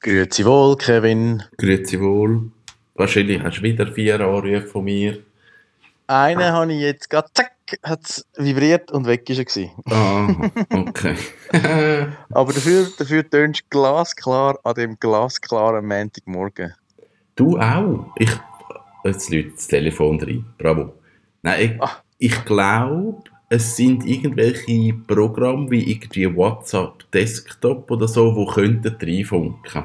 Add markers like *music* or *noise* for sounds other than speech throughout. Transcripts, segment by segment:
Grüezi wohl, Kevin. Grüezi wohl. Wahrscheinlich hast du wieder vier Anrufe von mir. Einen habe ich jetzt gerade, zack, hat es vibriert und weg ist er. Ah, okay. *laughs* Aber dafür, dafür tönst du glasklar an dem glasklaren Montagmorgen. du auch? Ich, jetzt läutet das Telefon rein. Bravo. Nein, ich, Ah. ich glaube, es sind irgendwelche Programme wie irgendwie WhatsApp Desktop oder so, die könnten reinfunken.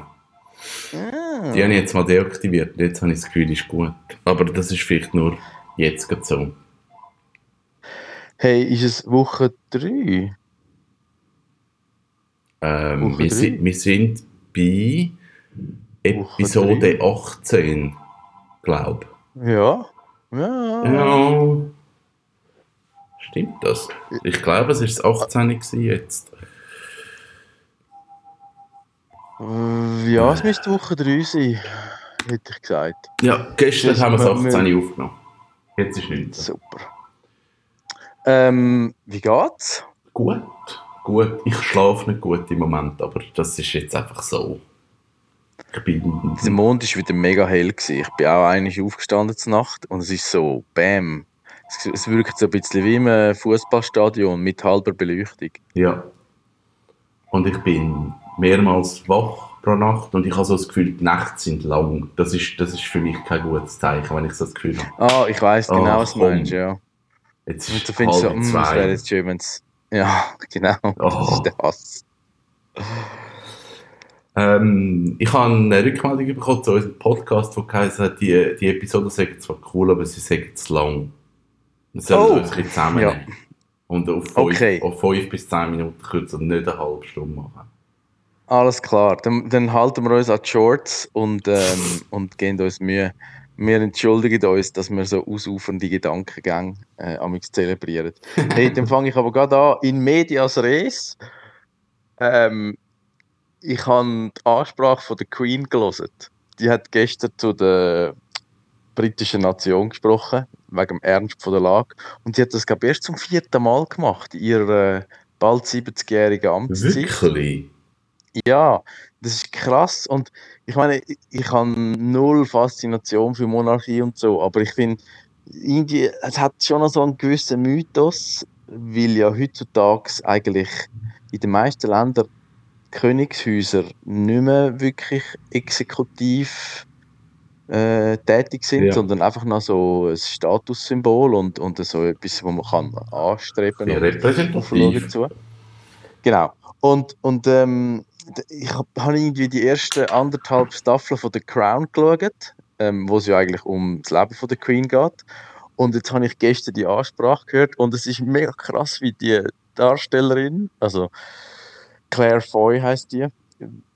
Ah. Die habe ich jetzt mal deaktiviert. Jetzt habe ich das Gefühl, ist gut. Aber das ist vielleicht nur jetzt so. Hey, ist es Woche 3? Ähm, Woche wir, drei? sind, wir sind bei Woche Episode 18, glaube Ja. Ja. Ja. Stimmt das? Ich glaube, es war das 18. gewesen jetzt. Äh, Ja, es müsste Woche 3 sein, hätte ich gesagt. Ja, gestern Das haben wir wir- 18. aufgenommen. Jetzt ist nichts. Super. Ähm, wie geht's? Gut, gut. Ich schlafe nicht gut im Moment, aber das ist jetzt einfach so. Der Mond war wieder mega hell. Gewesen. Ich bin auch eigentlich aufgestanden zur Nacht und es ist so, bam. Es, es wirkt so ein bisschen wie im Fußballstadion mit halber Beleuchtung. Ja. Und ich bin mehrmals wach pro Nacht und ich habe so das Gefühl, die Nächte sind lang. Das ist, das ist für mich kein gutes Zeichen, wenn ich so das Gefühl habe. Ah, ich weiß genau, Ah, was du meinst, ja. Jetzt Und ist du findest so, mm, es zwei. wäre jetzt schön, wenn es. Ja, *laughs* genau. Das Oh. ist der Hass. Ähm, ich habe eine Rückmeldung bekommen zu unserem Podcast, wo geheißen hat, die, die Episode sagen zwar cool, aber sie sagen zu lang. Wir sollen Oh, uns ein bisschen zusammennehmen. Und auf fünf, Okay. auf fünf bis zehn Minuten kürzer, nicht eine halbe Stunde machen. Alles klar. Dann, dann halten wir uns an die Shorts und, ähm, *laughs* und geben uns Mühe. Wir entschuldigen uns, dass wir so ausufernde Gedankengänge äh, amix zelebrieren. *laughs* Hey, dann fange ich aber gerade an. In medias res. Ähm, ich habe die Ansprache von der Queen gelesen. Die hat gestern zu der britischen Nation gesprochen, wegen dem Ernst von der Lage. Und sie hat das, glaube ich, erst zum vierten Mal gemacht, in ihrer äh, bald 70-jährigen Amtszeit. Wirklich? Ja, das ist krass und ich meine, ich, ich habe null Faszination für Monarchie und so, aber ich finde, irgendwie, es hat schon noch so einen gewissen Mythos, weil ja heutzutage eigentlich in den meisten Ländern Königshäuser nicht mehr wirklich exekutiv äh, tätig sind, Ja. sondern einfach noch so ein Statussymbol und, und so etwas, wo man kann anstreben und repräsentativ. zu. Genau. Und, und ähm, ich habe hab irgendwie die ersten anderthalb Staffeln von The Crown geschaut, ähm, wo es ja eigentlich um das Leben von der Queen geht. Und jetzt habe ich gestern die Ansprache gehört und es ist mega krass, wie die Darstellerin, also Claire Foy heißt die,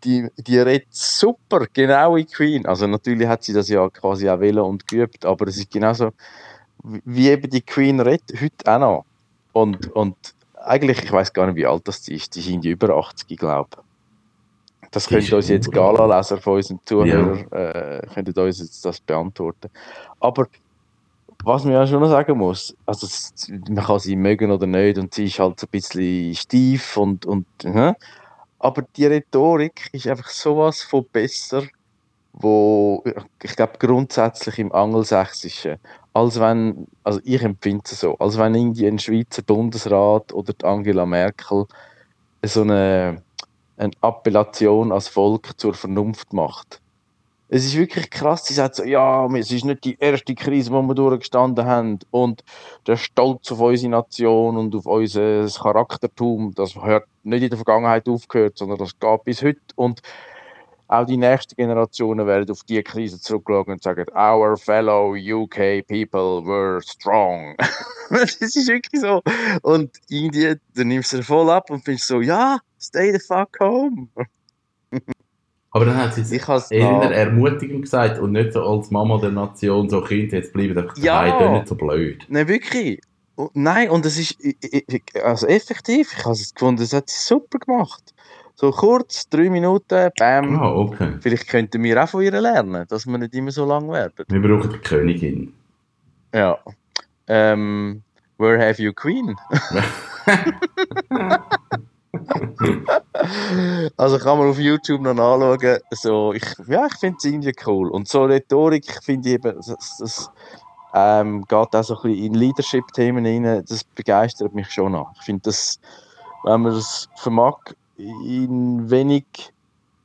die, die redet super, genau wie Queen. Also natürlich hat sie das ja quasi auch wählen und geübt, aber es ist genauso, wie eben die Queen redet, heute auch noch. Und, und eigentlich, ich weiß gar nicht, wie alt das ist, die irgendwie über 80, glaube ich. Das könnte uns jetzt über 80. Gala-Leser von unseren Zuhörern äh, könnten uns jetzt das beantworten. Aber was man ja schon noch sagen muss, also man kann sie mögen oder nicht und sie ist halt so ein bisschen steif und, und hä? Aber die Rhetorik ist einfach sowas von besser, wo ich glaube grundsätzlich im Angelsächsischen, als wenn, also ich empfinde es so, als wenn irgendwie ein Schweizer Bundesrat oder Angela Merkel so eine, eine Appellation als Volk zur Vernunft macht. Es ist wirklich krass, sie sagt so, ja, es ist nicht die erste Krise, die wir durchgestanden haben und der Stolz auf unsere Nation und auf unser Charaktertum, das hört nicht in der Vergangenheit aufgehört, sondern das geht bis heute und auch die nächsten Generationen werden auf diese Krise zurückschauen und sagen, our fellow UK people were strong. *laughs* das ist wirklich so. Und irgendwie, dann nimmst du es voll ab und findest so, ja, stay the fuck home. Aber dann hat sie es eher noch- ermutigend gesagt und nicht so als Mama der Nation, so Kind, jetzt bleiben einfach Ja. daheim, nicht so blöd. Nein, wirklich. Und, nein, und es ist also effektiv, ich habe es gefunden, das hat sie super gemacht. So kurz, drei Minuten, bam. Ah, okay. Vielleicht könnten wir auch von ihr lernen, dass wir nicht immer so lang werden. Wir brauchen die Königin. Ja. Ähm, where have you Queen? *laughs* *laughs* *laughs* also kann man auf YouTube noch anschauen. So, ich, ja, ich finde es irgendwie cool. Und so Rhetorik finde ich eben, das, das ähm, geht auch so ein bisschen in Leadership-Themen rein. Das begeistert mich schon noch. Ich finde, das, wenn man das vermag, in wenig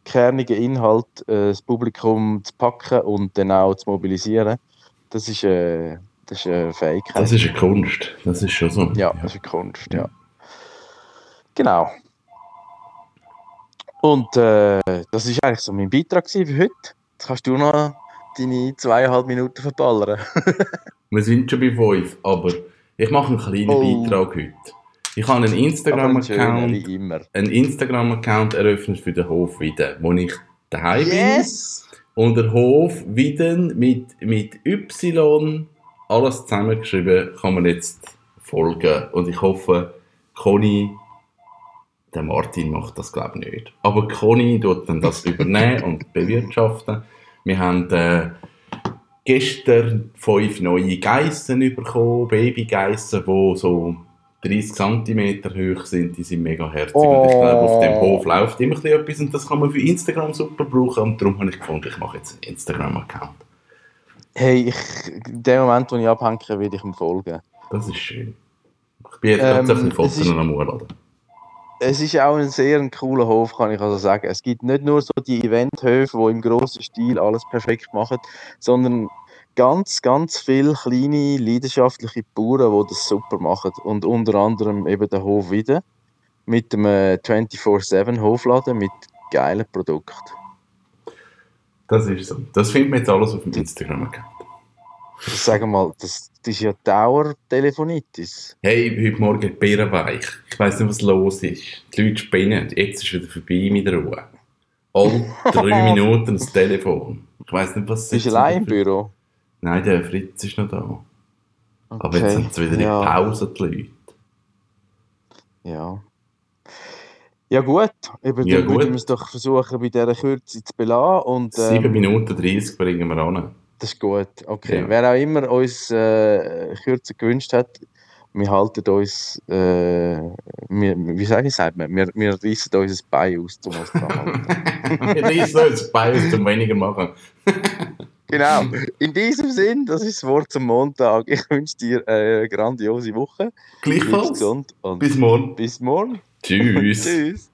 kernigen Inhalt äh, das Publikum zu packen und dann auch zu mobilisieren, das ist, äh, das ist eine Fähigkeit. Das ist eine Kunst. Das ist schon so. Ja, das ist eine Kunst, ja. Genau. Und äh, das ist eigentlich so mein Beitrag für heute. Jetzt kannst du noch deine zweieinhalb Minuten verballern. *laughs* Wir sind schon bei fünf, aber ich mache einen kleinen oh. Beitrag heute. Ich habe einen Instagram-Account einen Instagram-Account eröffnet für den Hof Wieden, wo ich daheim yes. bin. Und der Hof Wieden mit, mit Y, alles zusammengeschrieben, kann man jetzt folgen. Und ich hoffe, Conny der Martin macht das, glaube ich, nicht. Aber Conny tut dann das *laughs* übernehmen und bewirtschaften. Wir haben äh, gestern fünf neue Geissen bekommen, Babygeissen, die so 30 cm hoch sind. Die sind mega herzig. Oh. Und ich glaube, auf dem Hof läuft immer etwas und das kann man für Instagram super brauchen. Und darum habe ich gefunden, ich mache jetzt einen Instagram-Account. Hey, ich, in dem Moment, wo ich abhänge, werde ich ihm folgen. Das ist schön. Ich bin jetzt ähm, bisschen Fotos am Urladen es ist auch ein sehr cooler Hof, kann ich also sagen. Es gibt nicht nur so die Eventhöfe, die im grossen Stil alles perfekt machen, sondern ganz, ganz viele kleine, leidenschaftliche Bauern, die das super machen. Und unter anderem eben der Hof wieder mit dem 24-7 Hofladen mit geilen Produkten. Das ist so. Das findet man jetzt alles auf dem Instagram-Account. Sag mal, das, das ist ja Dauertelefonitis. Hey, heute Morgen die Beeren weich. Ich weiss nicht, was los ist. Die Leute spinnen. Jetzt ist es wieder vorbei mit der Ruhe. All drei *laughs* Minuten das Telefon. Ich weiss nicht, was es ist. Bist du allein im Büro? Nein, der Fritz ist noch da. Okay. Aber jetzt sind sie wieder ja. in Pause, die Leute. Ja. Ja gut, eben ja, dann gut. würden wir es doch versuchen, bei dieser Kürze zu belassen. Und, ähm, 7 Minuten 30 bringen wir an. Das ist gut, okay. Ja. Wer auch immer uns äh, kürzer gewünscht hat, wir halten uns, äh, wir, wie sage ich, sagt man, wir, wir reissen uns ein Bein aus, um uns zu *laughs* Wir reissen uns ein Bein aus, um weniger machen. *laughs* genau. In diesem Sinn, das ist das Wort zum Montag. Ich wünsche dir eine grandiose Woche. Gleichfalls. Bis morgen. Bis morgen. Tschüss. *laughs* Tschüss.